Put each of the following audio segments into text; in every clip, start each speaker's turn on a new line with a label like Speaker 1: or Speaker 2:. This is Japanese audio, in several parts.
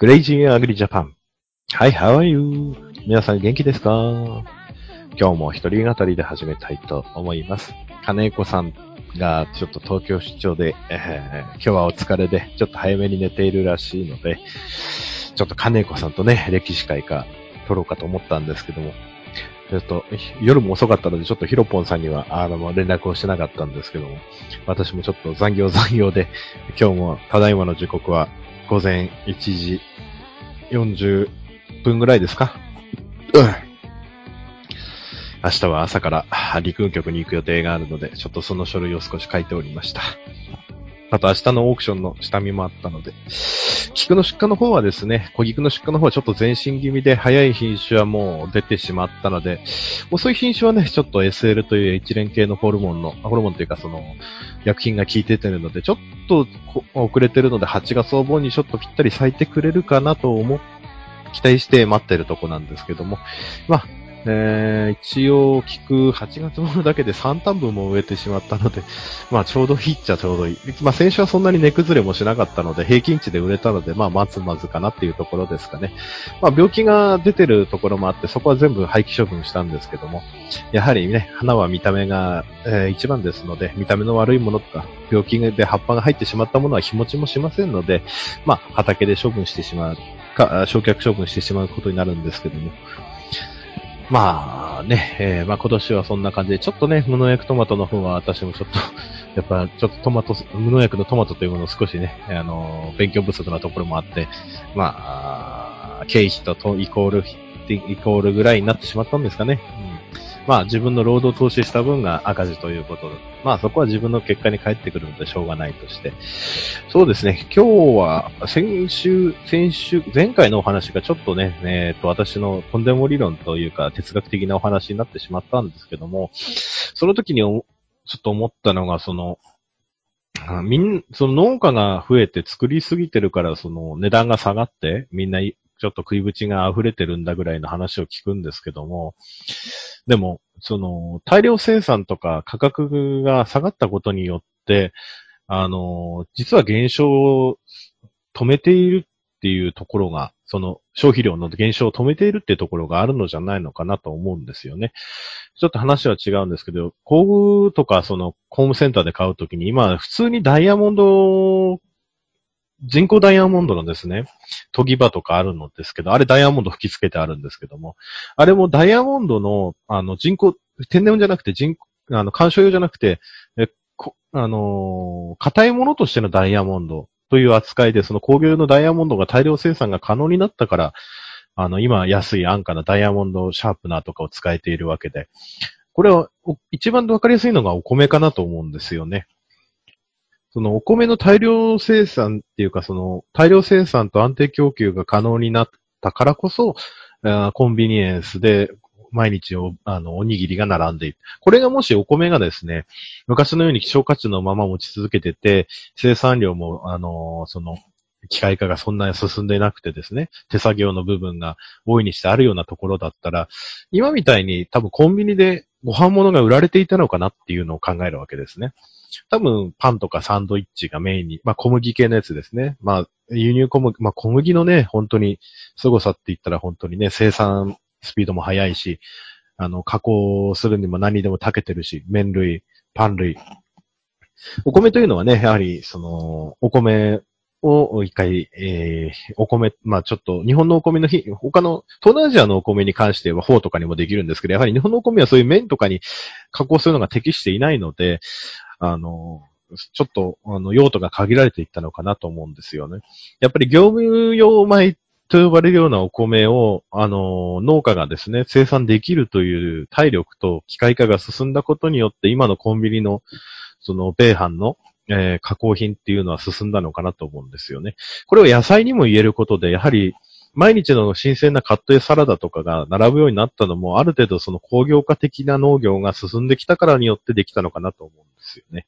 Speaker 1: グレイジーアグリジャパン。はい、how are you? 皆さん元気ですか？今日も一人語りで始めたいと思います。金子さんがちょっと東京出張で、えー今日はお疲れで、ちょっと早めに寝ているらしいので、ちょっと金子さんとね、歴史会か撮ろうかと思ったんですけども、ちょっと夜も遅かったので、ちょっとヒロポンさんには、あの、連絡をしてなかったんですけども、私もちょっと残業残業で、今日もただいまの時刻は午前1時40分ぐらいですか？うん。明日は朝からあ陸運局に行く予定があるので、ちょっとその書類を少し書いておりました。あと明日のオークションの下見もあったので、菊の出荷の方はですね、小菊の出荷の方はちょっと前進気味で早い品種はもう出てしまったので、遅い品種はね、ちょっと SL という一連系のホルモンの、ホルモンというかその、薬品が効いててるので、ちょっと遅れてるので、8月お盆にちょっとぴったり咲いてくれるかなと思っ期待して待ってるとこなんですけども。まあ、えー、一応聞く8月頃だけで3単分も植えてしまったので、まあちょうどいいっちゃちょうどいい。まあ先週はそんなに値崩れもしなかったので、平均値で売れたので、まあまずまずかなっていうところですかね。まあ病気が出てるところもあって、そこは全部廃棄処分したんですけども、やはりね、花は見た目が、えー一番ですので、見た目の悪いものとか、病気で葉っぱが入ってしまったものは日持ちもしませんので、まあ畑で処分してしまうか、焼却処分してしまうことになるんですけども。まあね、えーまあ今年はそんな感じで、ちょっとね、無農薬トマトの方は私もちょっと、やっぱちょっとトマト、無農薬のトマトというものを少しね、あの、勉強不足なところもあって、まあ、経費ととイコール、イコールぐらいになってしまったんですかね。うんまあ自分の労働投資した分が赤字ということで、まあそこは自分の結果に返ってくるのでしょうがないとして。そうですね、今日は先週、先週、前回のお話がちょっとね、えっ、と私のとんでも理論というか哲学的なお話になってしまったんですけども、その時におちょっと思ったのが、その、みん、その農家が増えて作りすぎてるから、その値段が下がって、みんなちょっと食いぶちが溢れてるんだぐらいの話を聞くんですけども、でも、その、大量生産とか価格が下がったことによって、あの、実は減少を止めているっていうところが、その消費量の減少を止めているっていうところがあるのじゃないのかなと思うんですよね。ちょっと話は違うんですけど、工具とかそのホームセンターで買うときに、今普通にダイヤモンド、人工ダイヤモンドのですね、研ぎ場とかあるのですけど、あれダイヤモンド吹き付けてあるんですけども、あれもダイヤモンドの、あの、人工、天然じゃなくて人、あの、干渉用じゃなくて、え、こあのー硬いものとしてのダイヤモンドという扱いで、その工業用のダイヤモンドが大量生産が可能になったから、あの、今安い安価なダイヤモンドシャープナーとかを使えているわけで、これは、一番わかりやすいのがお米かなと思うんですよね。そのお米の大量生産っていうか、その大量生産と安定供給が可能になったからこそ、コンビニエンスで毎日お、あの、おにぎりが並んでいる。これがもしお米がですね、昔のように希少価値のまま持ち続けてて、生産量も、あのその、機械化がそんなに進んでなくてですね、手作業の部分が大いにしてあるようなところだったら、今みたいに多分コンビニでご飯物が売られていたのかなっていうのを考えるわけですね。多分パンとかサンドイッチがメインに、まあ小麦系のやつですね。まあ輸入小麦、まあ小麦のね、本当に凄さって言ったら本当にね、生産スピードも速いし、あの、加工するにも何でも長けてるし、麺類、パン類。お米というのはね、やはり、その、お米を一回、えー、お米、まあちょっと、日本のお米の日、他の、東南アジアのお米に関しては、フォーとかにもできるんですけど、やはり日本のお米はそういう麺とかに加工するのが適していないので、あの、ちょっと、あの、用途が限られていったのかなと思うんですよね。やっぱり業務用米と呼ばれるようなお米を、あの、農家がですね、生産できるという体力と機械化が進んだことによって、今のコンビニの、その、米飯の、えー加工品っていうのは進んだのかなと思うんですよね。これを野菜にも言えることで、やはり、毎日の新鮮なカットやサラダとかが並ぶようになったのも、ある程度その工業化的な農業が進んできたからによってできたのかなと思うんですよね。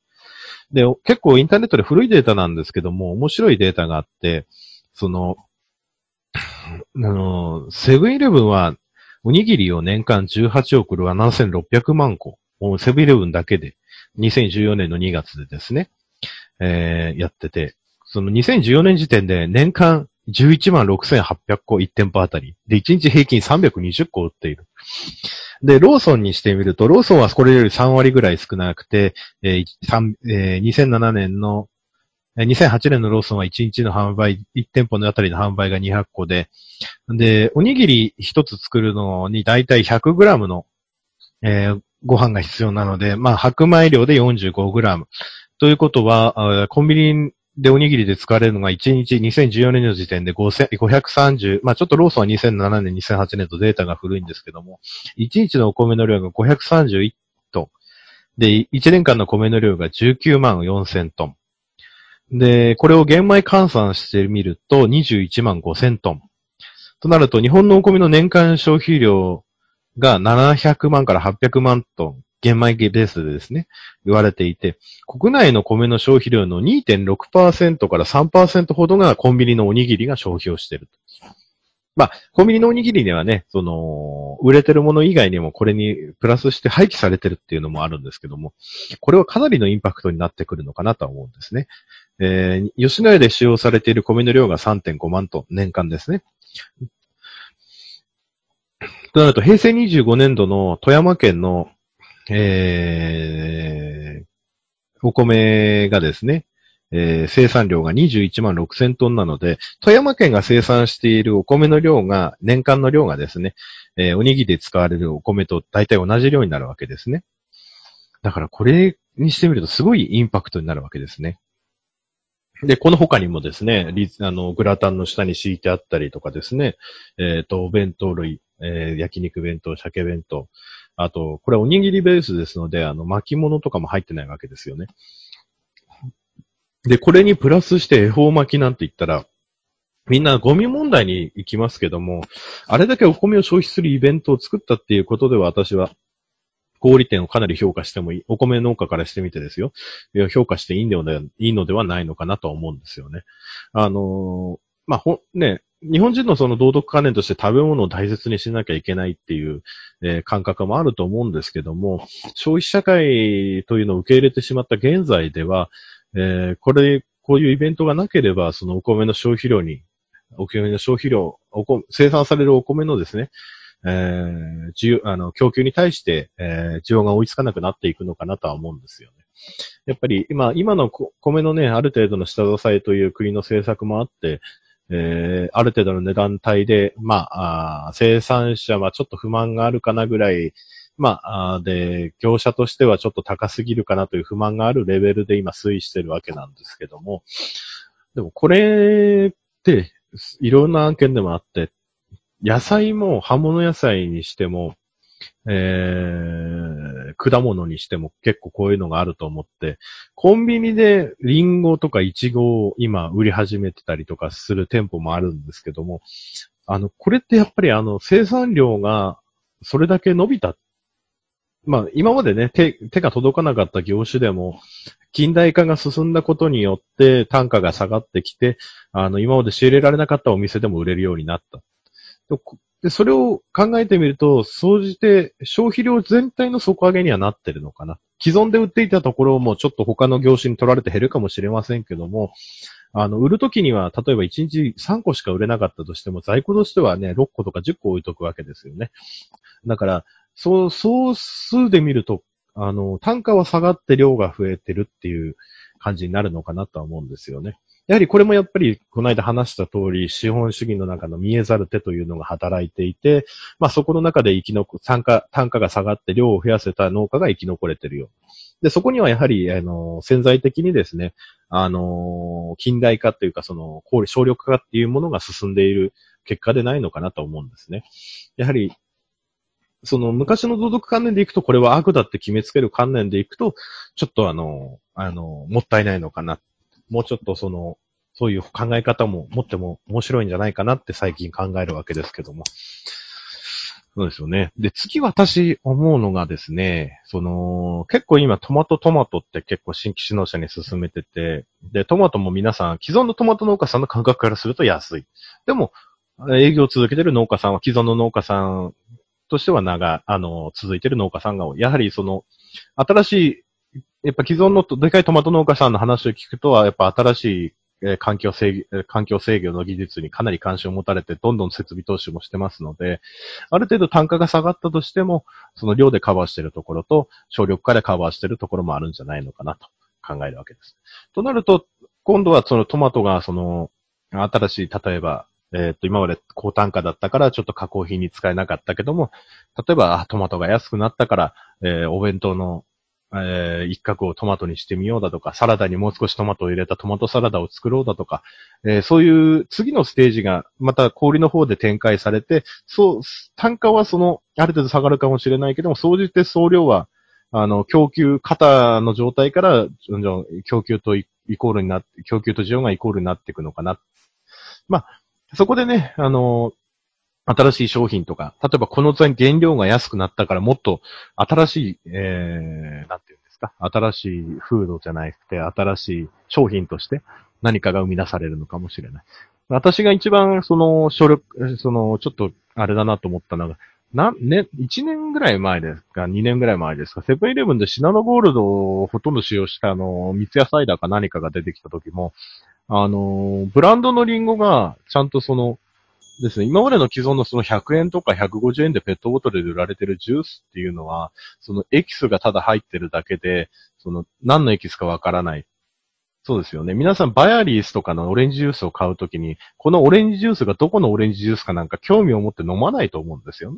Speaker 1: で、結構インターネットで古いデータなんですけども、面白いデータがあって、その、あの、セブンイレブンは、おにぎりを年間18億7600万個、セブンイレブンだけで、2014年の2月でですね、えーやってて、その2014年時点で年間11万6800個1店舗あたり。で、1日平均320個売っている。で、ローソンにしてみると、ローソンはこれより3割ぐらい少なくて、えーえー、2007年の、2008年のローソンは1日の販売、1店舗のあたりの販売が200個で、で、おにぎり1つ作るのにだいたい 100g の、えー、ご飯が必要なので、まあ、白米量で 45g。ということは、コンビニでおにぎりで使われるのが1日2014年の時点で530、まあちょっとローソンは2007年、2008年とデータが古いんですけども、1日のお米の量が531トン。で、1年間の米の量が19万4000トン。で、これを玄米換算してみると21万5000トン。となると、日本のお米の年間消費量が700万から800万トン。玄米ベースでですね、言われていて、国内の米の消費量の2.6%から3%ほどがコンビニのおにぎりが消費をしている。まあ、コンビニのおにぎりにはね、その、売れてるもの以外にもこれにプラスして廃棄されてるっていうのもあるんですけども、これはかなりのインパクトになってくるのかなと思うんですね。えー、吉野家で使用されている米の量が3.5万トン、年間ですね。となると、平成25年度の富山県の、えー、お米がですね、えー、生産量が21万6千トンなので、富山県が生産しているお米の量が、年間の量がですね、えー、おにぎりで使われるお米と大体同じ量になるわけですね。だからこれにしてみるとすごいインパクトになるわけですね。で、この他にもですね、あの、グラタンの下に敷いてあったりとかですね、えっ、ー、と、お弁当類、えー、焼肉弁当、鮭弁当、あと、これおにぎりベースですので、あの、巻物とかも入ってないわけですよね。で、これにプラスして恵方巻きなんて言ったら、みんなゴミ問題に行きますけども、あれだけお米を消費するイベントを作ったっていうことでは私は、小売店をかなり評価してもいい。お米農家からしてみてですよ。いや評価していいのではないのかなと思うんですよね。あのー、まあ、ほ、ね、日本人のその道徳観念として食べ物を大切にしなきゃいけないっていう、えー、感覚もあると思うんですけども、消費社会というのを受け入れてしまった現在では、えー、これ、こういうイベントがなければ、そのお米の消費量に、お米の消費量、お米生産されるお米のですね、えー、需あの、供給に対して、えー、需要が追いつかなくなっていくのかなとは思うんですよね。やっぱり今、今の米のね、ある程度の下支えという国の政策もあって、えー、ある程度の値段帯で、まあ、あ生産者はちょっと不満があるかなぐらい、まあ、で、業者としてはちょっと高すぎるかなという不満があるレベルで今推移してるわけなんですけども、でもこれって、いろんな案件でもあって、野菜も葉物野菜にしても、えー、果物にしても結構こういうのがあると思って、コンビニでリンゴとかイチゴを今売り始めてたりとかする店舗もあるんですけども、あの、これってやっぱりあの、生産量がそれだけ伸びた。まあ、今までね、手、手が届かなかった業種でも、近代化が進んだことによって単価が下がってきて、あの、今まで仕入れられなかったお店でも売れるようになった。で、それを考えてみると、総じて消費量全体の底上げにはなってるのかな。既存で売っていたところもちょっと他の業種に取られて減るかもしれませんけども、あの、売るときには、例えば1日3個しか売れなかったとしても、在庫としてはね、6個とか10個置いとくわけですよね。だから、そう、総数で見ると、あの、単価は下がって量が増えてるっていう感じになるのかなとは思うんですよね。やはりこれもやっぱり、この間話した通り、資本主義の中の見えざる手というのが働いていて、まあそこの中で生き残、単価、単価が下がって量を増やせた農家が生き残れてるよ。で、そこにはやはり、あの、潜在的にですね、あの、近代化というか、その、省力化っていうものが進んでいる結果でないのかなと思うんですね。やはり、その昔の道徳観念でいくと、これは悪だって決めつける観念でいくと、ちょっとあの、あの、もったいないのかなもうちょっとその、そういう考え方も持っても面白いんじゃないかなって最近考えるわけですけども。そうですよね。で、次私思うのがですね、その、結構今トマトトマトって結構新規首脳者に進めてて、で、トマトも皆さん、既存のトマト農家さんの感覚からすると安い。でも、営業を続けてる農家さんは既存の農家さんとしては長、あの、続いてる農家さんが。やはりその、新しいやっぱ既存のでかいトマト農家さんの話を聞くとは、やっぱ新しい、環境制御、環境制御の技術にかなり関心を持たれて、どんどん設備投資もしてますので、ある程度単価が下がったとしても、その量でカバーしているところと、省力化でカバーしているところもあるんじゃないのかなと考えるわけです。となると、今度はそのトマトがその、新しい、例えば、えっ、と、今まで高単価だったからちょっと加工品に使えなかったけども、例えば、トマトが安くなったから、えーお弁当の、えー一角をトマトにしてみようだとか、サラダにもう少しトマトを入れたトマトサラダを作ろうだとか、えーそういう次のステージが、また氷の方で展開されて、そう、単価はその、ある程度下がるかもしれないけども、総じて総量は、あの、供給、型の状態から、供給とイコールになって、供給と需要がイコールになっていくのかな。まあ、そこでね、あの、新しい商品とか、例えばこの原料が安くなったからもっと新しい、えー、なんていうんですか、新しいフードじゃなくて、新しい商品として何かが生み出されるのかもしれない。私が一番、その、省力、その、ちょっと、あれだなと思ったのが、な、ね、1年ぐらい前ですか、2年ぐらい前ですか、セブンイレブンでシナノゴールドをほとんど使用した、あの、三ツ矢サイダーか何かが出てきた時も、あの、ブランドのリンゴが、ちゃんとその、ですね、今までの既存のその100円とか150円でペットボトルで売られてるジュースっていうのは、そのエキスがただ入ってるだけで、その何のエキスかわからない。そうですよね。皆さんバヤリースとかのオレンジジュースを買うときに、このオレンジジュースがどこのオレンジジュースかなんか興味を持って飲まないと思うんですよ。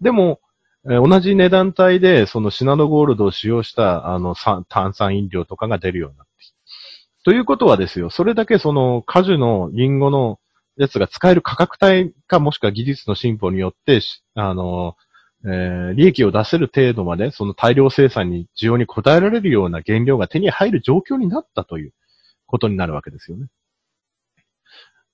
Speaker 1: でも、えー同じ値段帯で、そのシナノゴールドを使用した、あの、炭酸飲料とかが出るようになってき。ということはですよ、それだけその果樹のリンゴのやつが使える価格帯か、もしくは技術の進歩によって、あの、えー利益を出せる程度まで、その大量生産に、需要に応えられるような原料が手に入る状況になったということになるわけですよね。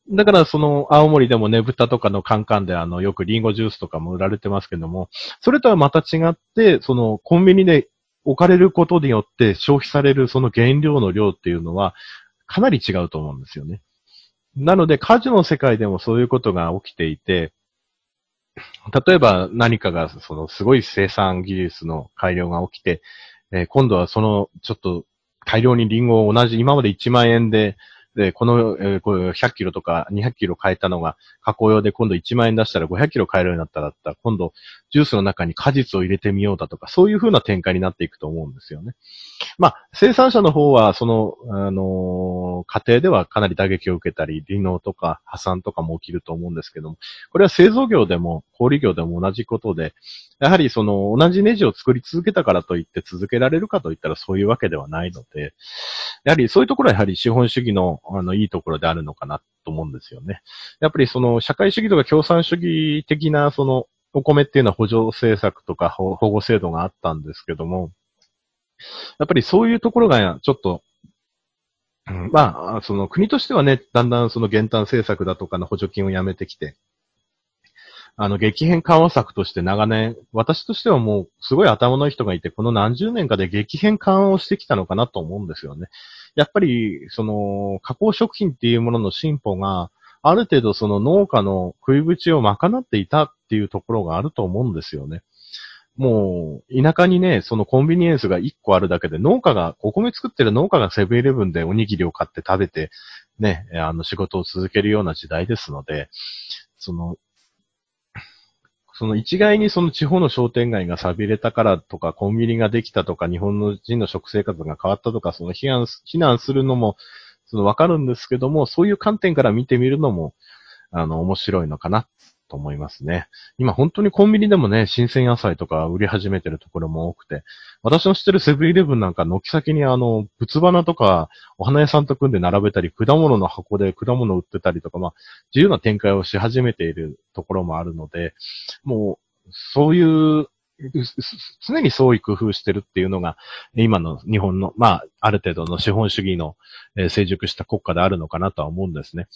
Speaker 1: だから、その、青森でもねぶたとかのカンカンで、あの、よくリンゴジュースとかも売られてますけども、それとはまた違って、その、コンビニで置かれることによって消費されるその原料の量っていうのは、かなり違うと思うんですよね。なので、家事の世界でもそういうことが起きていて、例えば何かが、その、すごい生産技術の改良が起きて、えー今度はその、ちょっと、大量にリンゴを同じ、今まで1万円で、で、この、えーこう100キロとか200キロ買えたのが、加工用で今度1万円出したら500キロ買えるようになったら、今度、ジュースの中に果実を入れてみようだとか、そういう風な展開になっていくと思うんですよね。まあ、生産者の方は、その、あのー過程ではかなり打撃を受けたり、離農とか破産とかも起きると思うんですけども、これは製造業でも、小売業でも同じことで、やはりその、同じネジを作り続けたからといって続けられるかといったらそういうわけではないので、やはりそういうところはやはり資本主義の、あの、いいところであるのかなと思うんですよね。やっぱりその、社会主義とか共産主義的な、その、お米っていうのは補助政策とか保護制度があったんですけども、やっぱりそういうところがちょっと、まあ、その国としてはね、だんだんその減反政策だとかの補助金をやめてきて、あの、激変緩和策として長年、私としてはもう、すごい頭のいい人がいて、この何十年かで激変緩和をしてきたのかなと思うんですよね。やっぱり、その、加工食品っていうものの進歩が、ある程度その農家の食い口を賄っていたっていうところがあると思うんですよね。もう、田舎にね、そのコンビニエンスが1個あるだけで、農家が、お米作ってる農家がセブンイレブンでおにぎりを買って食べて、ね、あの仕事を続けるような時代ですので、その、その一概にその地方の商店街が錆びれたからとか、コンビニができたとか、日本の人の食生活が変わったとか、その批判、非難するのも、そのわかるんですけども、そういう観点から見てみるのも、あの、面白いのかな、と思いますね。今本当にコンビニでもね、新鮮野菜とか売り始めてるところも多くて、私の知ってるセブンイレブンなんか軒先にあの、仏花とか、お花屋さんと組んで並べたり、果物の箱で果物売ってたりとか、まあ、自由な展開をし始めているところもあるので、もう、そういう、常に創意工夫してるっていうのが、今の日本の、まあ、ある程度の資本主義の、成熟した国家であるのかなとは思うんですね。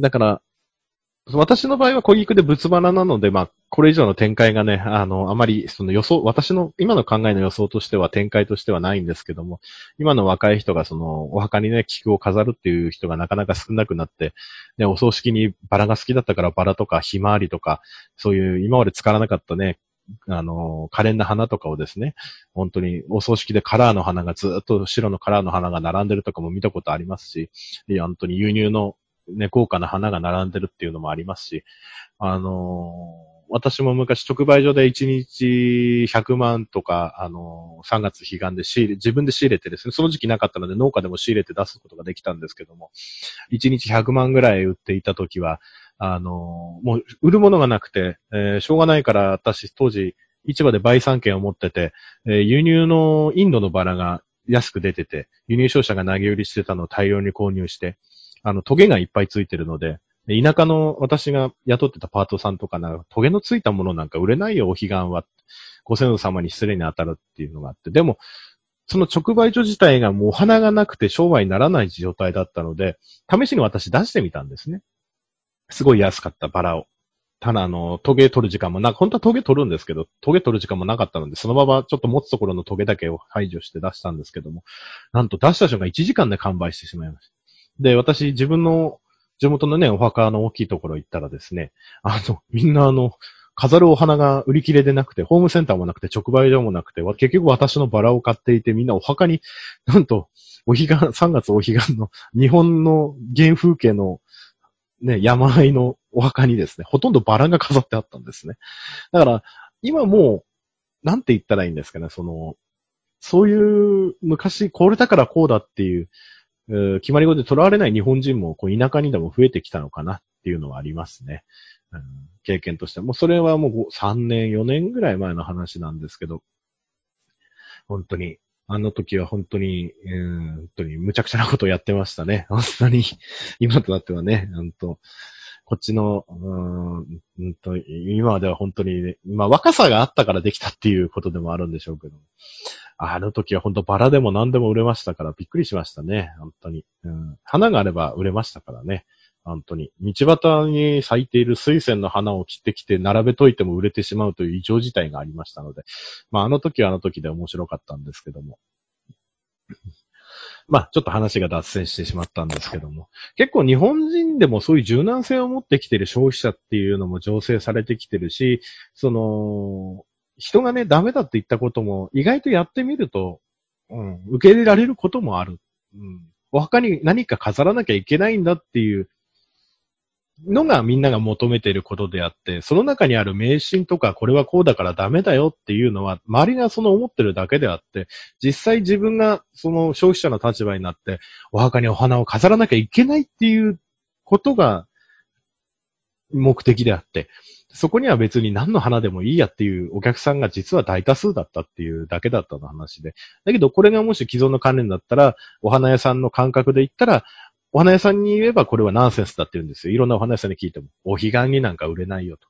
Speaker 1: だから、私の場合は小菊で仏花なので、まあ、これ以上の展開がね、あの、あまり、その予想、私の今の考えの予想としては展開としてはないんですけども、今の若い人がその、お墓にね、菊を飾るっていう人がなかなか少なくなって、ね、お葬式にバラが好きだったからバラとかひまわりとか、そういう今まで使わなかったね、あの、可憐な花とかをですね、本当にお葬式でカラーの花がずっと白のカラーの花が並んでるとかも見たことありますし、本当に輸入のね、豪華な花が並んでるっていうのもありますし、あのー私も昔直売所で1日100万とか、あのー、3月彼岸で仕入れ、自分で仕入れてですね、その時期なかったので農家でも仕入れて出すことができたんですけども、1日100万ぐらい売っていた時は、あのー、もう売るものがなくて、え、しょうがないから私当時市場で売産権を持ってて、え、輸入のインドのバラが安く出てて、輸入商社が投げ売りしてたのを大量に購入して、あの、トゲがいっぱいついてるので、田舎の私が雇ってたパートさんとかな、トゲのついたものなんか売れないよ、お彼岸は。ご先祖様に失礼に当たるっていうのがあって。でも、その直売所自体がもうお花がなくて商売にならない状態だったので、試しに私出してみたんですね。すごい安かったバラを。ただ、あの、トゲ取る時間もな、本当はトゲ取るんですけど、トゲ取る時間もなかったので、そのままちょっと持つところのトゲだけを排除して出したんですけども、なんと出した瞬間1時間で完売してしまいました。で、私、自分の地元のね、お墓の大きいところ行ったらですね、あの、みんなあの、飾るお花が売り切れでなくて、ホームセンターもなくて、直売所もなくて、結局私のバラを買っていて、みんなお墓に、なんと、お彼岸、3月お彼岸の日本の原風景のね、山あいのお墓にですね、ほとんどバラが飾ってあったんですね。だから、今もう、なんて言ったらいいんですかね、その、そういう、昔、これだからこうだっていう、決まり事で囚われない日本人も、こう、田舎にでも増えてきたのかなっていうのはありますね。うん、経験として。もうそれはもう3年、4年ぐらい前の話なんですけど、本当に、あの時は本当に、うん、本当に無茶苦茶なことをやってましたね。本当に、今となってはね、本当こっちの、うん、と今では本当に、ね、まあ若さがあったからできたっていうことでもあるんでしょうけど、あの時は本当バラでも何でも売れましたからびっくりしましたね。本当に。うん、花があれば売れましたからね。本当に。道端に咲いている水仙の花を切ってきて並べといても売れてしまうという異常事態がありましたので。まああの時はあの時で面白かったんですけども。まあ、ちょっと話が脱線してしまったんですけども。結構日本人でもそういう柔軟性を持ってきてる消費者っていうのも醸成されてきてるし、その、人がね、ダメだって言ったことも、意外とやってみると、うん、受け入れられることもある。うん。お墓に何か飾らなきゃいけないんだっていうのがみんなが求めていることであって、その中にある迷信とか、これはこうだからダメだよっていうのは、周りがその思ってるだけであって、実際自分がその消費者の立場になって、お墓にお花を飾らなきゃいけないっていうことが目的であって、そこには別に何の花でもいいやっていうお客さんが実は大多数だったっていうだけだったの話で。だけどこれがもし既存の関連だったら、お花屋さんの感覚で言ったら、お花屋さんに言えばこれはナンセンスだって言うんですよ。いろんなお花屋さんに聞いても。お彼岸になんか売れないよと。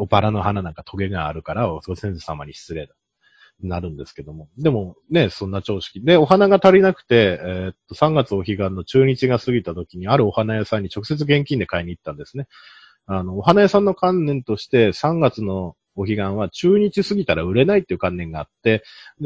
Speaker 1: おバラの花なんかトゲがあるから、ご先祖様に失礼だ。なるんですけども。でもね、そんな常識。で、お花が足りなくて、えー、っと、3月お彼岸の中日が過ぎた時に、あるお花屋さんに直接現金で買いに行ったんですね。あの、お花屋さんの観念として、3月のお彼岸は中日過ぎたら売れないっていう観念があって、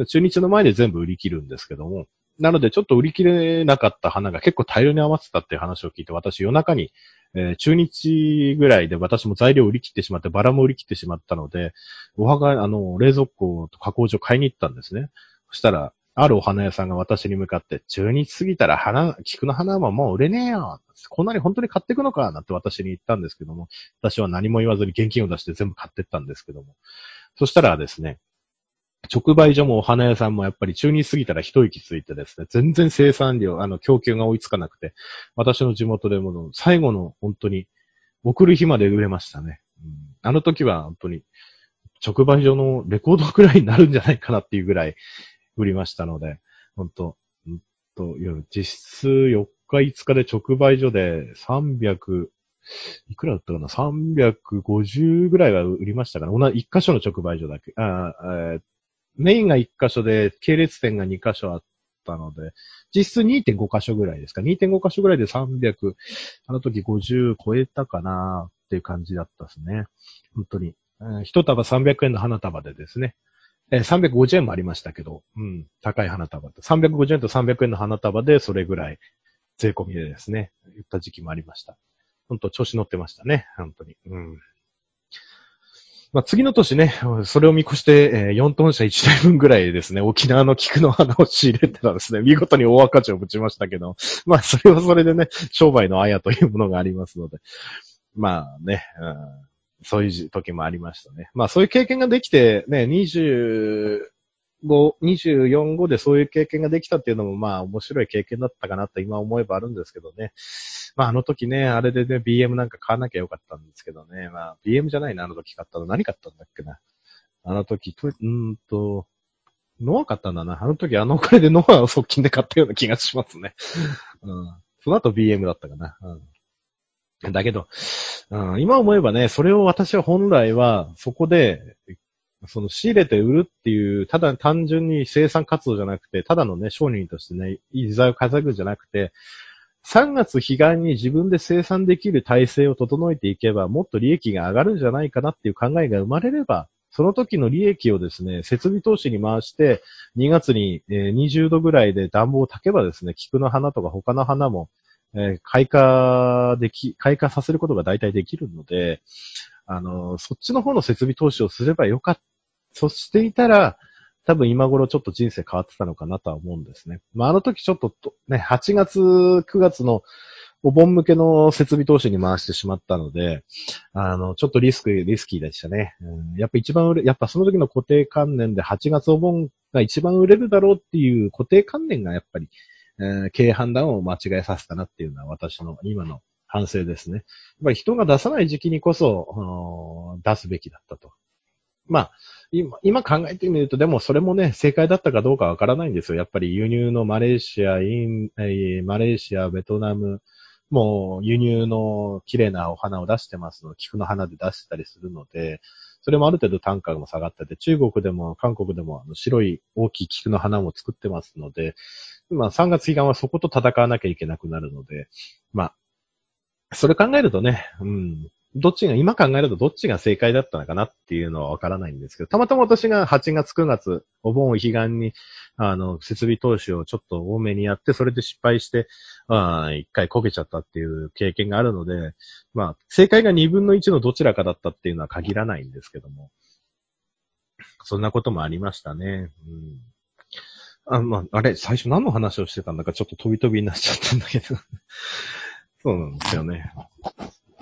Speaker 1: 中日の前で全部売り切るんですけども、なのでちょっと売り切れなかった花が結構大量に余ってたっていう話を聞いて、私夜中に、えー、中日ぐらいで私も材料売り切ってしまって、バラも売り切ってしまったので、お墓、あの、冷蔵庫と加工所買いに行ったんですね。そしたら、あるお花屋さんが私に向かって、中日過ぎたら花、菊の花はもう売れねえよ。こんなに本当に買っていくのかなんて私に言ったんですけども、私は何も言わずに現金を出して全部買ってったんですけども。そしたらですね、直売所もお花屋さんもやっぱり中日過ぎたら一息ついてですね、全然生産量、あの、供給が追いつかなくて、私の地元でも最後の本当に、送る日まで売れましたね。あの時は本当に、直売所のレコードくらいになるんじゃないかなっていうぐらい、売りましたので、本当んと、実質4日5日で直売所で300、いくらだったかな ?350 ぐらいは売りましたから、同じ1箇所の直売所だけ。あ、メインが1箇所で、系列店が2箇所あったので、実質2.5箇所ぐらいですか？2.5箇所ぐらいで300、あの時50超えたかな？っていう感じだったですね。本当に。一束300円の花束でですね。えー、350円もありましたけど、うん、高い花束。350円と300円の花束で、それぐらい、税込みでですね、言った時期もありました。本当調子乗ってましたね、本当に。うん。まあ、次の年ね、それを見越して、えー、4トン車1台分ぐらいですね、沖縄の菊の花を仕入れてたらですね、見事に大赤字をぶちましたけど、まあ、それはそれでね、商売のあやというものがありますので、まあね、うん、そういう時もありましたね。まあ、そういう経験ができて、ね、25、24後でそういう経験ができたっていうのも、まあ、面白い経験だったかなと今思えばあるんですけどね。まあ、あの時ね、あれでね、BM なんか買わなきゃよかったんですけどね。まあ、BM じゃないな、あの時買ったの。何買ったんだっけな。あの時、と、うんと、ノア買ったんだな。あの時あのお金でノアを側近で買ったような気がしますね。うん。その後 BM だったかな。うん。だけど、うん、今思えばね、それを私は本来は、そこで、その仕入れて売るっていう、ただ単純に生産活動じゃなくて、ただのね、商人としてね、いい財を稼ぐじゃなくて、3月彼岸に自分で生産できる体制を整えていけば、もっと利益が上がるんじゃないかなっていう考えが生まれれば、その時の利益をですね、設備投資に回して、2月に20度ぐらいで暖房を炊けばですね、菊の花とか他の花も、え開花でき、開花させることが大体できるので、あの、そっちの方の設備投資をすればよかった。そしていたら、多分今頃ちょっと人生変わってたのかなとは思うんですね。まあ、あの時ちょっとね、8月、9月のお盆向けの設備投資に回してしまったので、あの、ちょっとリスク、リスキーでしたね。うん、やっぱ一番売れ、やっぱその時の固定観念で8月お盆が一番売れるだろうっていう固定観念がやっぱり、えー、経営判断を間違えさせたなっていうのは私の今の反省ですね。やっぱり人が出さない時期にこそ、出すべきだったと。まあ、今、今考えてみると、でもそれもね、正解だったかどうかわからないんですよ。やっぱり輸入のマレーシア、イン、えー、マレーシア、ベトナム、もう輸入の綺麗なお花を出してますの、菊の花で出したりするので、それもある程度単価も下がってて、中国でも韓国でもあの白い大きい菊の花も作ってますので、まあ3月期間はそこと戦わなきゃいけなくなるので、まあ、それ考えるとね、うん、どっちが、今考えるとどっちが正解だったのかなっていうのはわからないんですけど、たまたま私が8月9月、お盆を悲願に、あの、設備投資をちょっと多めにやって、それで失敗して、ああ一回こけちゃったっていう経験があるので、まあ、正解が2分の1のどちらかだったっていうのは限らないんですけども。そんなこともありましたね。うん。あ、まあ、あれ、最初何の話をしてたんだかちょっと飛び飛びになっちゃったんだけど。そうなんですよね。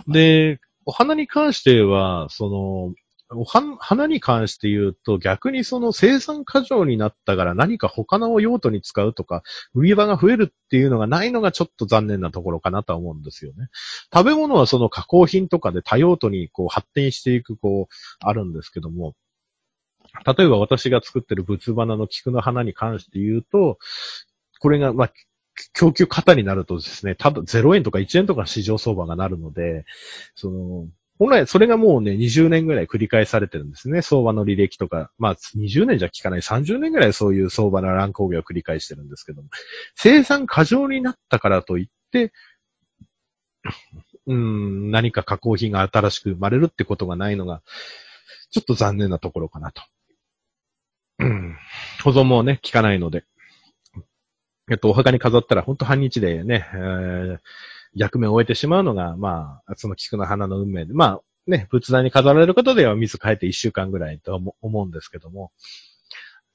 Speaker 1: で、お花に関しては、その、お花に関して言うと、逆にその生産過剰になったから何か他の用途に使うとか、売り場が増えるっていうのがないのがちょっと残念なところかなとは思うんですよね。食べ物はその加工品とかで多用途にこう発展していく、こう、あるんですけども、例えば私が作ってる仏花の菊の花に関して言うと、これが、まあ、供給過多になるとですね、ただ0円とか1円とか市場相場がなるので、その、本来それがもうね、20年ぐらい繰り返されてるんですね。相場の履歴とか。まあ、20年じゃ効かない。30年ぐらいそういう相場の乱高下を繰り返してるんですけども。生産過剰になったからといって、うん、何か加工品が新しく生まれるってことがないのが、ちょっと残念なところかなと。うん、保存もね、効かないので。えっと、お墓に飾ったら、ほんと半日でね、えー、役目を終えてしまうのが、まあ、その菊の花の運命で、まあ、ね、仏壇に飾られることでは水変えて一週間ぐらいとは思うんですけども、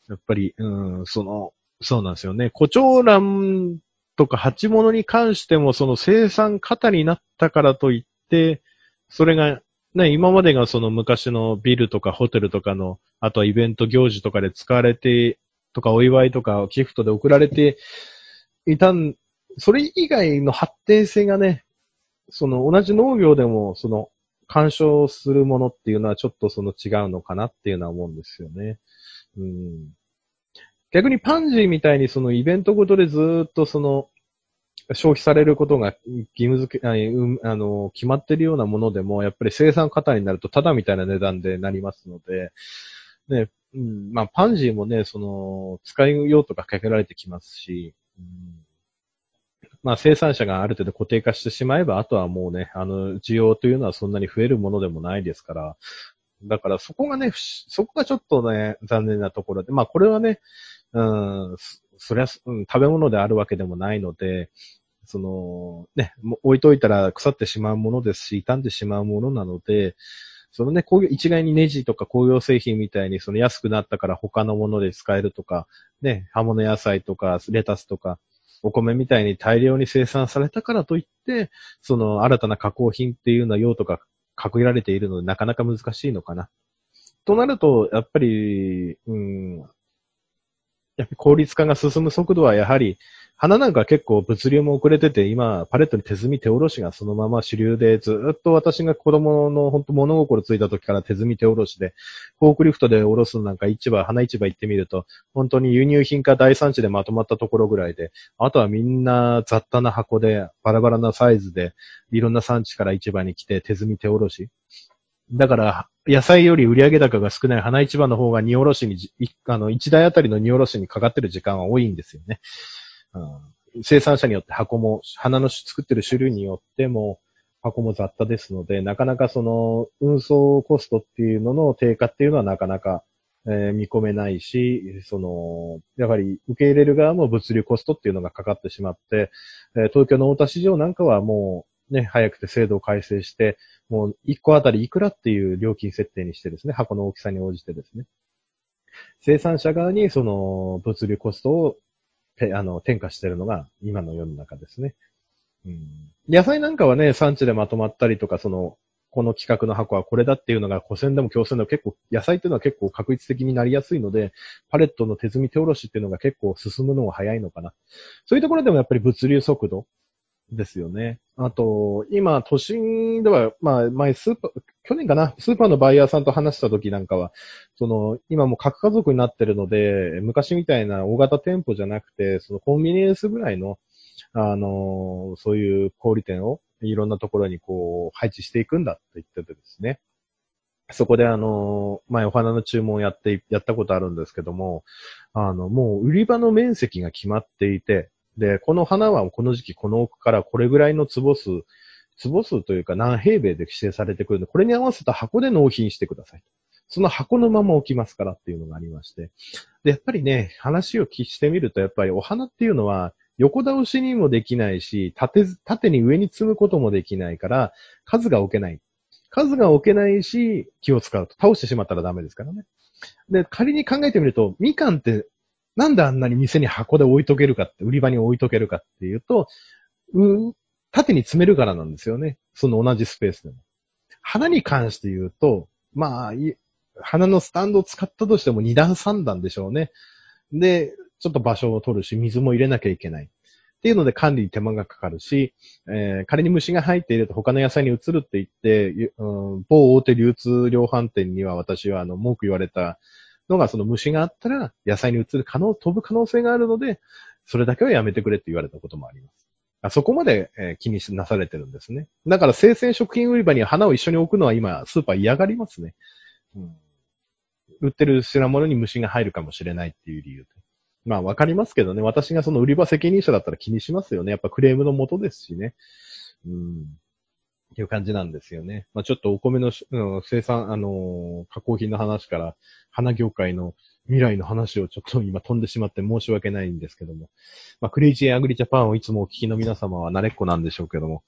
Speaker 1: やっぱり、うん、その、そうなんですよね。胡蝶蘭とか鉢物に関しても、その生産型になったからといって、それが、ね、今までがその昔のビルとかホテルとかの、あとはイベント行事とかで使われてとかお祝いとかギフトで送られていたん、それ以外の発展性がね、その同じ農業でもその干渉するものっていうのはちょっとその違うのかなっていうのは思うんですよね。うん、逆にパンジーみたいにそのイベントごとでずっとその消費されることが義務付け、あの、決まってるようなものでも、やっぱり生産過多になるとただみたいな値段でなりますので、ね、うん、まあ、パンジーもね、その、使い用途がかけられてきますし、うん、まあ、生産者がある程度固定化してしまえば、あとはもうね、あの、需要というのはそんなに増えるものでもないですから、だからそこがね、そこがちょっとね、残念なところで、まあ、これはね、うん、そりゃ、うん、食べ物であるわけでもないので、その、ね、置いといたら腐ってしまうものですし、傷んでしまうものなので、そのね、工業、一概にネジとか工業製品みたいにその安くなったから他のもので使えるとか、ね、葉物野菜とかレタスとか、お米みたいに大量に生産されたからといって、その新たな加工品っていうのは用途が限られているのでなかなか難しいのかな。となると、やっぱり、うん、やっぱ効率化が進む速度はやはり花なんか結構物流も遅れてて、今、パレットに手摘み手下ろしがそのまま主流で、ずっと私が子供の本当物心ついた時から手摘み手下ろしで、フォークリフトで下ろすなんか市場、花市場行ってみると、本当に輸入品か大産地でまとまったところぐらいで、あとはみんな雑多な箱で、バラバラなサイズで、いろんな産地から市場に来て手摘み手下ろし。だから、野菜より売上高が少ない花市場の方が荷下ろしに、あの、1台あたりの荷下ろしにかかってる時間は多いんですよね。うん、生産者によって箱も、花の作ってる種類によっても、箱も雑多ですので、なかなかその、運送コストっていうのの低下っていうのはなかなか、えー、見込めないし、その、やはり受け入れる側も物流コストっていうのがかかってしまって、えー、東京の大田市場なんかはもう、ね、早くて制度を改正して、もう1個あたりいくらっていう料金設定にしてですね、箱の大きさに応じてですね。生産者側にその物流コストをあの、転嫁してるのが今の世の中ですね。うん、野菜なんかはね、産地でまとまったりとか、その、この企画の箱はこれだっていうのが、古銭でも強銭でも結構、野菜っていうのは結構確率的になりやすいので、パレットの手積み手下ろしっていうのが結構進むのが早いのかな。そういうところでもやっぱり物流速度ですよね。あと、今、都心では、まあ、前、スーパー、去年かな、スーパーのバイヤーさんと話した時なんかは、その、今も核家族になってるので、昔みたいな大型店舗じゃなくて、そのコンビニエンスぐらいの、あの、そういう小売店をいろんなところにこう、配置していくんだって言っててですね。そこであの、前お花の注文をやって、やったことあるんですけども、あの、もう売り場の面積が決まっていて、で、この花はこの時期この奥からこれぐらいの坪数、坪数というか何平米で指定されてくるので、これに合わせた箱で納品してください。その箱のまま置きますからっていうのがありまして。で、やっぱりね、話を聞してみると、やっぱりお花っていうのは、横倒しにもできないし、縦、縦に上に積むこともできないから、数が置けない。数が置けないし、気を使うと。倒してしまったらダメですからね。で、仮に考えてみると、みかんってなんであんなに店に箱で置いとけるかって、売り場に置いとけるかっていうと、う縦に詰めるからなんですよね。その同じスペースでも。花に関して言うと、まあ、花のスタンドを使ったとしても2段3段でしょうね。で、ちょっと場所を取るし、水も入れなきゃいけない。っていうので管理に手間がかかるし、えー、仮に虫が入っていると他の野菜に移るって言って、うん、某大手流通量販店には私はあの文句言われたのが、その虫があったら、野菜に移る可能、飛ぶ可能性があるので、それだけはやめてくれって言われたこともあります。そこまで、え、気にしなされてるんですね。だから生鮮食品売り場に花を一緒に置くのは今、スーパー嫌がりますね。うん、売ってる品物に虫が入るかもしれないっていう理由。まあわかりますけどね、私がその売り場責任者だったら気にしますよね。やっぱクレームのもとですしね。うん。っていう感じなんですよね。まあちょっとお米の、うん、生産、あのー、加工品の話から、花業界の未来の話をちょっと 今飛んでしまって申し訳ないんですけども。まあクレイジーアグリジャパンをいつもお聞きの皆様は慣れっこなんでしょうけども。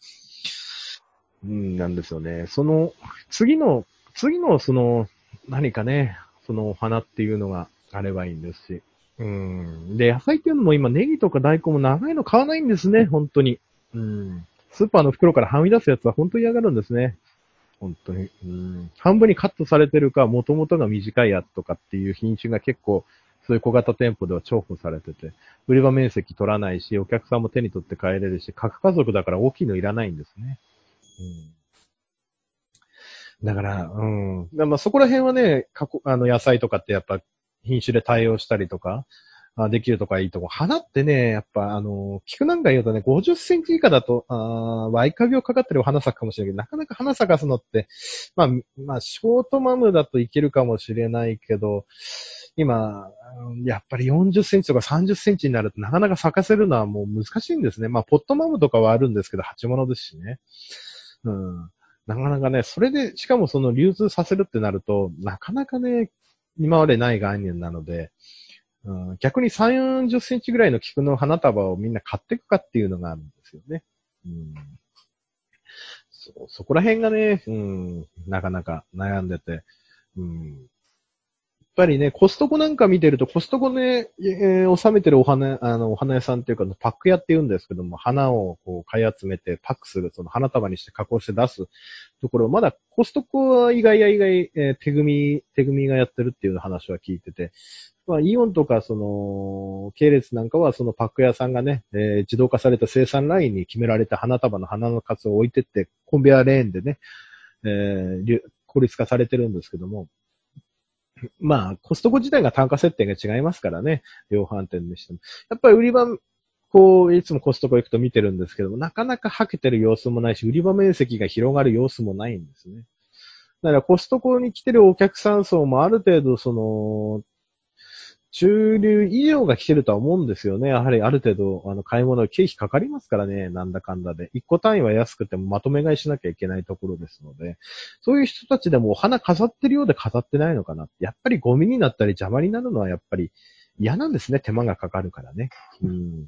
Speaker 1: うん、なんですよね。その、次の、次のその、何かね、そのお花っていうのがあればいいんですし。うん。で、野菜っていうのも今ネギとか大根も長いの買わないんですね、本当に。うん。スーパーの袋からはみ出すやつは本当に嫌がるんですね。本当に。うん。半分にカットされてるか、元々が短いやつとかっていう品種が結構、そういう小型店舗では重宝されてて、売り場面積取らないし、お客さんも手に取って帰れるし、各家族だから大きいのいらないんですね。うん。だから、うん。まあそこら辺はね、あの野菜とかってやっぱ品種で対応したりとか、あできるとかいいとこ。花ってね、やっぱ、あの、菊なんか言うとね、50センチ以下だと、あワイカビをかかってる花咲くかもしれないけど、なかなか花咲かすのって、まあ、まあ、ショートマムだといけるかもしれないけど、今、やっぱり40センチとか30センチになるとなかなか咲かせるのはもう難しいんですね。まあ、ポットマムとかはあるんですけど、鉢物ですしね。うん。なかなかね、それで、しかもその流通させるってなると、なかなかね、今までない概念なので、うん、逆に3、40センチぐらいの菊の花束をみんな買っていくかっていうのがあるんですよね。うん、そ、そこら辺がね、うん、なかなか悩んでて、うん。やっぱりね、コストコなんか見てると、コストコね、えー、収めてるお花、あの、お花屋さんっていうか、パック屋って言うんですけども、花をこう買い集めてパックする、その花束にして加工して出すところ、まだコストコは意外や意外、えー、手組み、手組みがやってるっていう話は聞いてて、まあ、イオンとか、その、系列なんかは、そのパック屋さんがね、えー、自動化された生産ラインに決められた花束の花の数を置いてって、コンベアレーンでね、えー、効率化されてるんですけども、まあ、コストコ自体が単価設定が違いますからね。量販店にしても。やっぱり売り場、こう、いつもコストコ行くと見てるんですけども、なかなかはけてる様子もないし、売り場面積が広がる様子もないんですね。だからコストコに来てるお客さん層もある程度、その、中流以上が来てるとは思うんですよね。やはりある程度、あの、買い物経費かかりますからね。なんだかんだで。一個単位は安くてもまとめ買いしなきゃいけないところですので、そういう人たちでもお花飾ってるようで飾ってないのかな。やっぱりゴミになったり邪魔になるのはやっぱり嫌なんですね。手間がかかるからね。うん。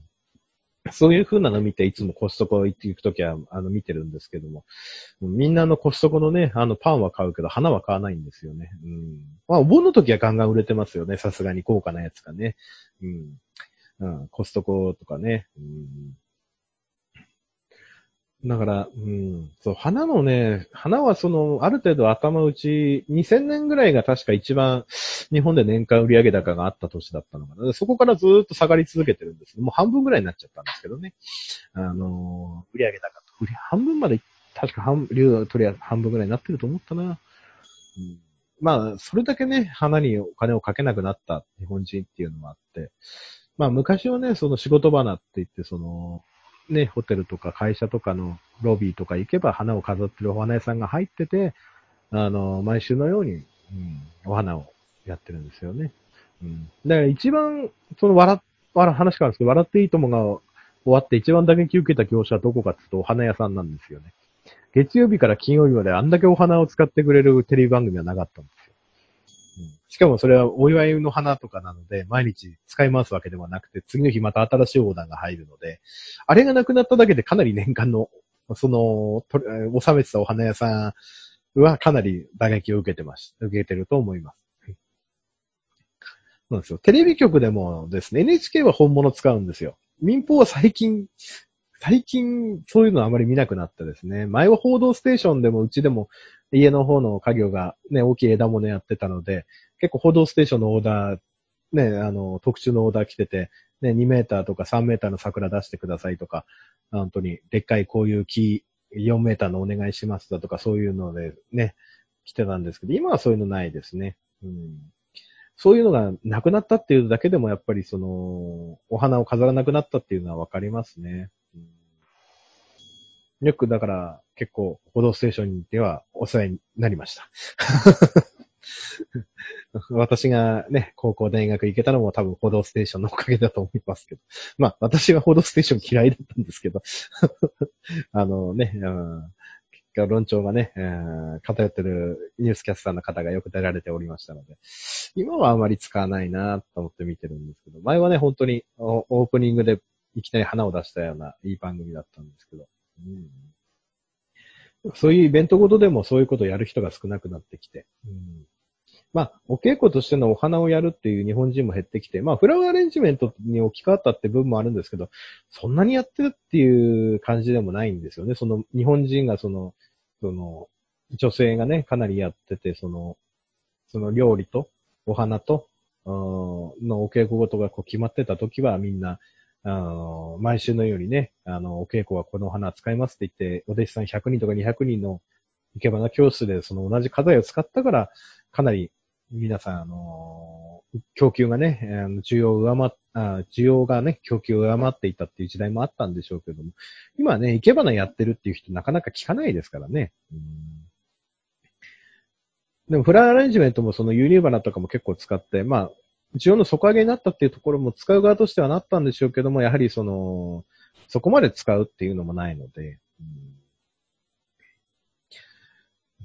Speaker 1: そういう風なの見て、いつもコストコ行くときは、あの、見てるんですけども。みんなのコストコのね、あの、パンは買うけど、花は買わないんですよね。うん。まあ、お盆の時はガンガン売れてますよね。さすがに高価なやつがね。うん。うん、コストコとかね。うんだから、うん、そう、花のね、花はその、ある程度頭打ち、2000年ぐらいが確か一番日本で年間売上高があった年だったのかな。そこからずっと下がり続けてるんですもう半分ぐらいになっちゃったんですけどね。あの売上高と、半分まで、確か半、流とりあえず半分ぐらいになってると思ったな。うん、まあ、それだけね、花にお金をかけなくなった日本人っていうのもあって、まあ昔はね、その仕事花って言って、その、ね、ホテルとか会社とかのロビーとか行けば花を飾ってるお花屋さんが入ってて、あの、毎週のように、うん、お花をやってるんですよね。うん。だから一番、その笑、笑、話変わるんですけど、笑っていいともが終わって一番打撃受けた業者はどこかっていうとお花屋さんなんですよね。月曜日から金曜日まであんだけお花を使ってくれるテレビ番組はなかったんですよ。しかもそれはお祝いの花とかなので、毎日使い回すわけではなくて、次の日また新しいオーダーが入るので、あれがなくなっただけでかなり年間の、その、収めてたお花屋さんはかなり打撃を受けてます。受けてると思います。そうなんですよ。テレビ局でもですね、NHK は本物使うんですよ。民放は最近、最近、そういうのはあまり見なくなってですね。前は報道ステーションでも、うちでも、家の方の家業がね、大きい枝物やってたので、結構報道ステーションのオーダー、ね、あの、特注のオーダー来てて、ね、2メーターとか3メーターの桜出してくださいとか、本当に、でっかいこういう木、4メーターのお願いしますだとか、そういうのでね、来てたんですけど、今はそういうのないですね。うん。そういうのがなくなったっていうだけでも、やっぱりその、お花を飾らなくなったっていうのはわかりますね。よくだから結構報道ステーションではお世話になりました。私がね、高校大学行けたのも多分報道ステーションのおかげだと思いますけど。まあ、私は報道ステーション嫌いだったんですけど。あのね、うん、結果論調がね、偏ってるニュースキャスターの方がよく出られておりましたので、今はあまり使わないなと思って見てるんですけど、前はね、本当にオープニングでいきなり花を出したようないい番組だったんですけど、うん、そういうイベントごとでもそういうことをやる人が少なくなってきて、うん、まあ、お稽古としてのお花をやるっていう日本人も減ってきて、まあ、フラワーアレンジメントに置き換わったって部分もあるんですけど、そんなにやってるっていう感じでもないんですよね。その、日本人がその、その、女性がね、かなりやってて、その、その料理と、お花と、のお稽古ごとがこう決まってた時はみんな、あの、毎週のようにね、あの、お稽古はこの花使いますって言って、お弟子さん100人とか200人の生け花教室でその同じ課題を使ったから、かなり皆さん、あの、供給がね、需要上回っあ、需要がね、供給を上回っていたっていう時代もあったんでしょうけども、今ね、生け花やってるっていう人なかなか聞かないですからね。でも、フライアレンジメントもその輸入花とかも結構使って、まあ、需要の底上げになったっていうところも使う側としてはなったんでしょうけども、やはりその、そこまで使うっていうのもないので、うん、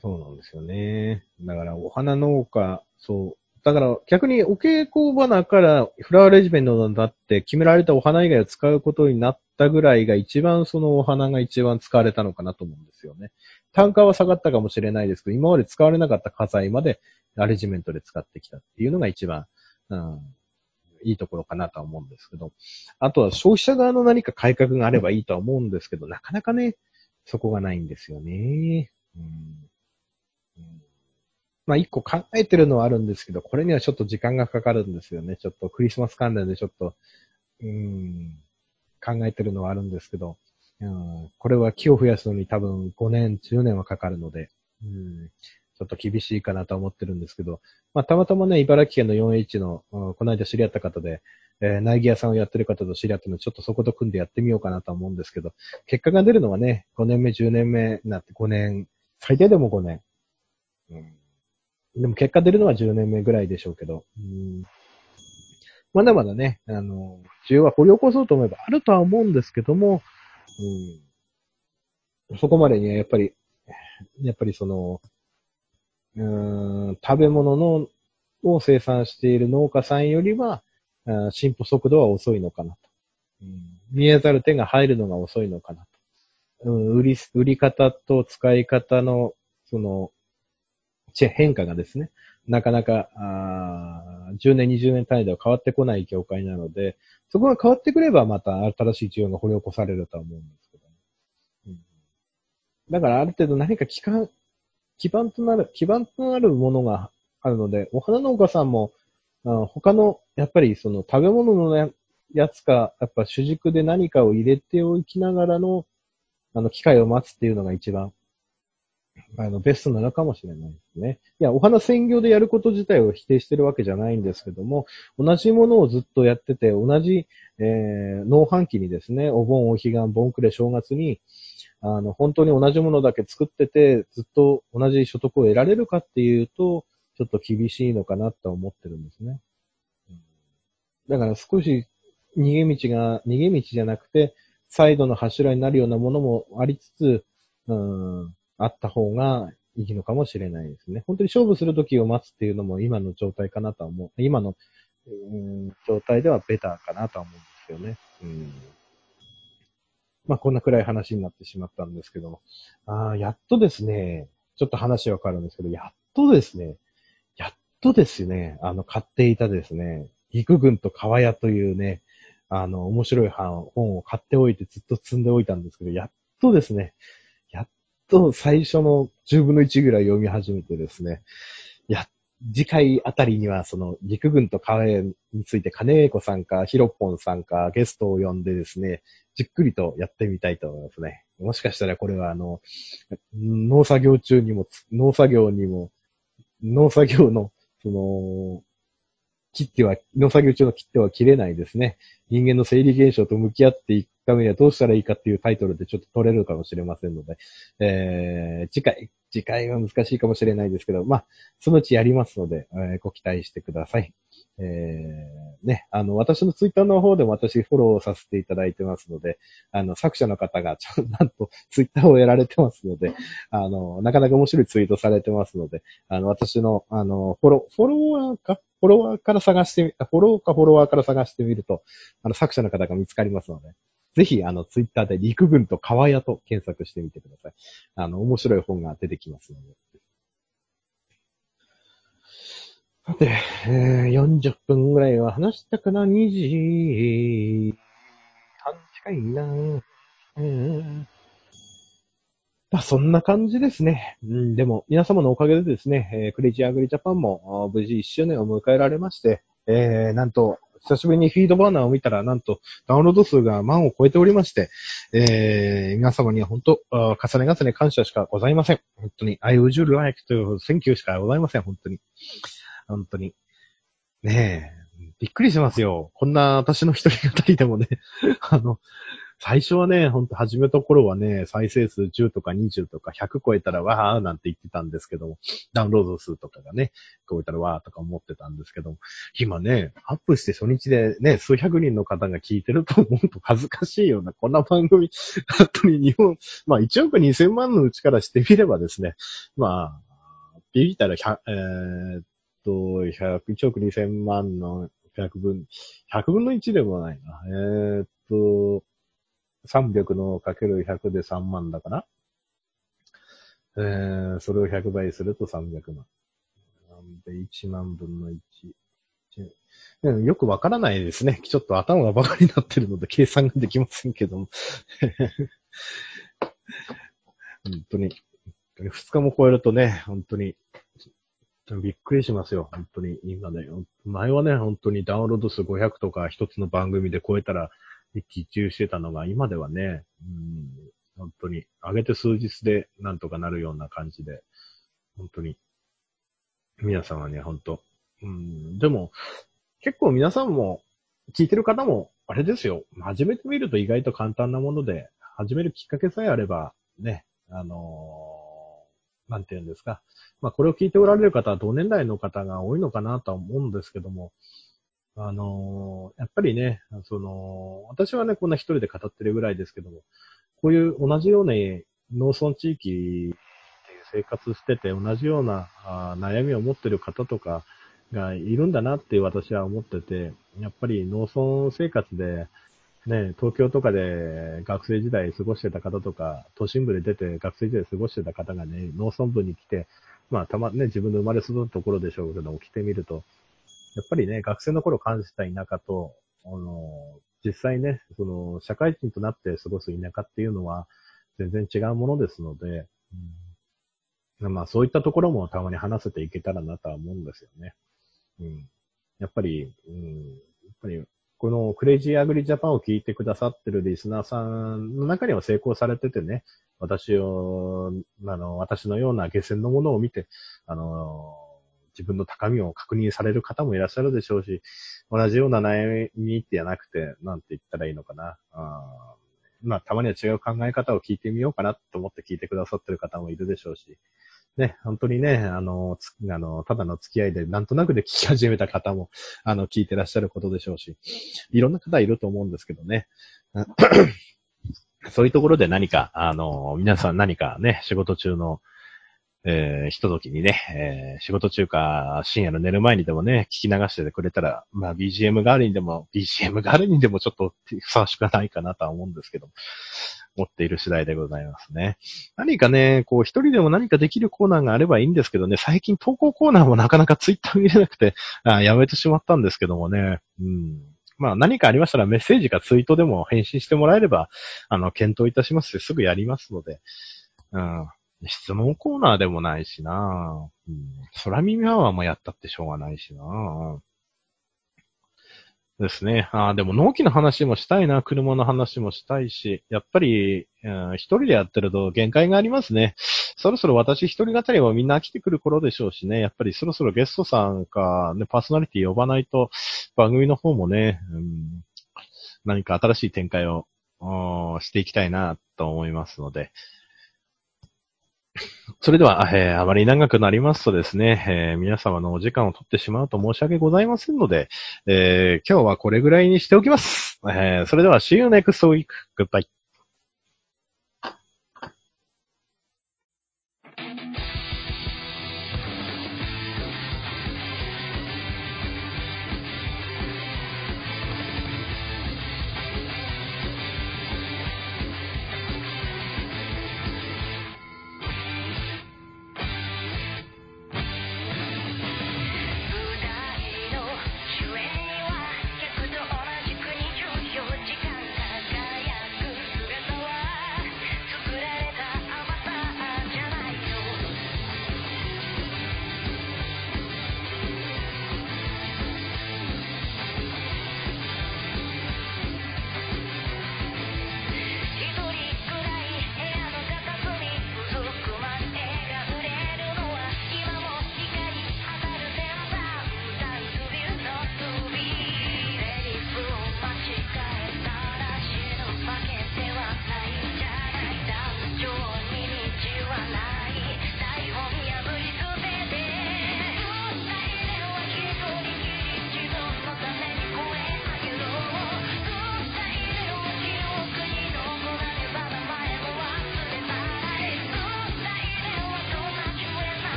Speaker 1: そうなんですよね。だから、お花農家、そう。だから、逆にお稽古花からフラワーレジメントだって決められたお花以外を使うことになったぐらいが一番そのお花が一番使われたのかなと思うんですよね。単価は下がったかもしれないですけど、今まで使われなかった火災までアレジメントで使ってきたっていうのが一番、うん、いいところかなとは思うんですけど、あとは消費者側の何か改革があればいいとは思うんですけど、なかなかね、そこがないんですよね。うん、まあ一個考えてるのはあるんですけど、これにはちょっと時間がかかるんですよね。ちょっとクリスマス関連でちょっと、うん、考えてるのはあるんですけど、うん、これは木を増やすのに多分5年、10年はかかるので、うん、ちょっと厳しいかなと思ってるんですけど、まあ、たまたまね、茨城県の 4H の、この間知り合った方で、えー、苗木屋さんをやってる方と知り合ったので、ちょっとそこと組んでやってみようかなと思うんですけど、結果が出るのはね、5年目、10年目になって5年、最低でも5年。うん、でも結果出るのは10年目ぐらいでしょうけど、うん、まだまだね、あの、需要は掘り起こそうと思えばあるとは思うんですけども、うん、そこまでにはやっぱり、やっぱりその、うん、食べ物の、を生産している農家さんよりは、進歩速度は遅いのかなと。うん、見えざる手が入るのが遅いのかなと。うん、売り、売り方と使い方の、その、変化がですね、なかなか、あ10年、20年単位では変わってこない業界なので、そこが変わってくればまた新しい需要が掘り起こされるとは思うんですけど、ねうん、だからある程度何か期間、基盤となる、基盤となるものがあるので、お花農家さんも、あ他の、やっぱりその食べ物のやつか、やっぱ主軸で何かを入れておきながらの、あの、機会を待つっていうのが一番、あの、ベストなのかもしれないですね。いや、お花専業でやること自体を否定してるわけじゃないんですけども、同じものをずっとやってて、同じ、えー、農繁期にですね、お盆、お彼岸、盆暮れ、正月に、あの、本当に同じものだけ作ってて、ずっと同じ所得を得られるかっていうと、ちょっと厳しいのかなと思ってるんですね。だから少し逃げ道が、逃げ道じゃなくて、サイドの柱になるようなものもありつつ、うん、あった方がいいのかもしれないですね。本当に勝負する時を待つっていうのも今の状態かなとは思う。今の、うん、状態ではベターかなとは思うんですよね。うんまあ、こんな暗い話になってしまったんですけど。も、あやっとですね、ちょっと話わかるんですけど、やっとですね、やっとですね、あの、買っていたですね、陸軍と川屋というね、あの、面白い本を買っておいてずっと積んでおいたんですけど、やっとですね、やっと最初の10分の1ぐらい読み始めてですね、やっ次回あたりには、その、陸軍と川へについて、金栄子さんか、ヒロポンさんか、ゲストを呼んでですね、じっくりとやってみたいと思いますね。もしかしたらこれは、あの、農作業中にも、農作業にも、農作業の、その、切っては、農作業中の切っては切れないですね。人間の生理現象と向き合っていくためにはどうしたらいいかっていうタイトルでちょっと取れるかもしれませんので、えー、次回、次回は難しいかもしれないですけど、まあ、そのうちやりますので、えー、ご期待してください。えー、ね、あの、私のツイッターの方でも私フォローさせていただいてますので、あの、作者の方がちゃんなんとツイッターをやられてますので、あの、なかなか面白いツイートされてますので、あの、私の、あの、フォロー、フォロワーかフォロワーから探してみ、フォローかフォロワーから探してみると、あの、作者の方が見つかりますので、ぜひ、あの、ツイッターで陸軍と川屋と検索してみてください。あの、面白い本が出てきますので。さて、えー、40分ぐらいは話したかな ?2 時半近いなうん。まあ、そんな感じですね。うん、でも、皆様のおかげでですね、えー、クレイジーアグリジャパンも無事1周年を迎えられまして、えー、なんと、久しぶりにフィードバーナーを見たら、なんと、ダウンロード数が万を超えておりまして、えー、皆様には本当、重ね重ね感謝しかございません。本当に、I would like という Thank you しかございません。本当に。本当に。ねえ、びっくりしますよ。こんな私の一人語りでもね、あの、最初はね、ほんと始めた頃はね、再生数10とか20とか100超えたらわーなんて言ってたんですけども、ダウンロード数とかがね、超えたらわーとか思ってたんですけども、今ね、アップして初日でね、数百人の方が聞いてると思うと恥ずかしいような、こんな番組、本当に日本、まあ1億2000万のうちからしてみればですね、まあ、ビビったら100、えー、っと、100億2000万の100分、100分の1でもないな。えー、っと、300のかける100で3万だからえー、それを100倍すると300万。なんで1万分の1。よくわからないですね。ちょっと頭がバカになってるので計算ができませんけども。本当に。2日も超えるとね、本当に、びっくりしますよ。本当に。今ね、前はね、本当にダウンロード数500とか一つの番組で超えたら気一憂してたのが、今ではね、うん、本当に、上げて数日でなんとかなるような感じで、本当に、皆様ね、本当。うん、でも、結構皆さんも、聞いてる方も、あれですよ。始めてみると意外と簡単なもので、始めるきっかけさえあれば、ね、あのー、なんて言うんですか。まあ、これを聞いておられる方は同年代の方が多いのかなとは思うんですけども、あのー、やっぱりね、その、私はね、こんな一人で語ってるぐらいですけども、こういう同じような農村地域っていう生活してて、同じようなあ悩みを持ってる方とかがいるんだなって私は思ってて、やっぱり農村生活で、ね、東京とかで学生時代過ごしてた方とか、都心部で出て学生時代過ごしてた方がね、農村部に来て、まあたまね、自分の生まれ育ったところでしょうけども、来てみると、やっぱりね、学生の頃感じた田舎と、あの、実際ね、その、社会人となって過ごす田舎っていうのは、全然違うものですので、うん、まあそういったところもたまに話せていけたらなとは思うんですよね。うん。やっぱり、うん、やっぱり、このクレイジーアグリジャパンを聞いてくださってるリスナーさんの中には成功されててね、私を、あの、私のような下船のものを見て、あの、自分の高みを確認される方もいらっしゃるでしょうし、同じような悩みってじゃなくて、なんて言ったらいいのかな。あまあ、たまには違う考え方を聞いてみようかなと思って聞いてくださってる方もいるでしょうし、ね、本当にね、あの、つあの、ただの付き合いで、なんとなくで聞き始めた方も、あの、聞いてらっしゃることでしょうし、いろんな方いると思うんですけどね。そういうところで何か、あの、皆さん何かね、仕事中の、えー、ひとときにね、えー、仕事中か深夜の寝る前にでもね、聞き流しててくれたら、まあ BGM 代わりにでも、BGM 代わりにでもちょっとふさわしくないかなとは思うんですけど、思っている次第でございますね。何かね、こう一人でも何かできるコーナーがあればいいんですけどね、最近投稿コーナーもなかなかツイッター見れなくて、あやめてしまったんですけどもね、うん。まあ何かありましたらメッセージかツイートでも返信してもらえれば、あの、検討いたしますしすぐやりますので、うん。質問コーナーでもないしなうん。空耳アワーもやったってしょうがないしなですね。ああ、でも納期の話もしたいな。車の話もしたいし。やっぱり、うん、一人でやってると限界がありますね。そろそろ私一人語りもみんな飽きてくる頃でしょうしね。やっぱりそろそろゲストさんか、ね、パーソナリティ呼ばないと番組の方もね、うん、何か新しい展開をしていきたいなと思いますので。それでは、えー、あまり長くなりますとですね、えー、皆様のお時間を取ってしまうと申し訳ございませんので、えー、今日はこれぐらいにしておきます。えそれでは、See you next week. Goodbye.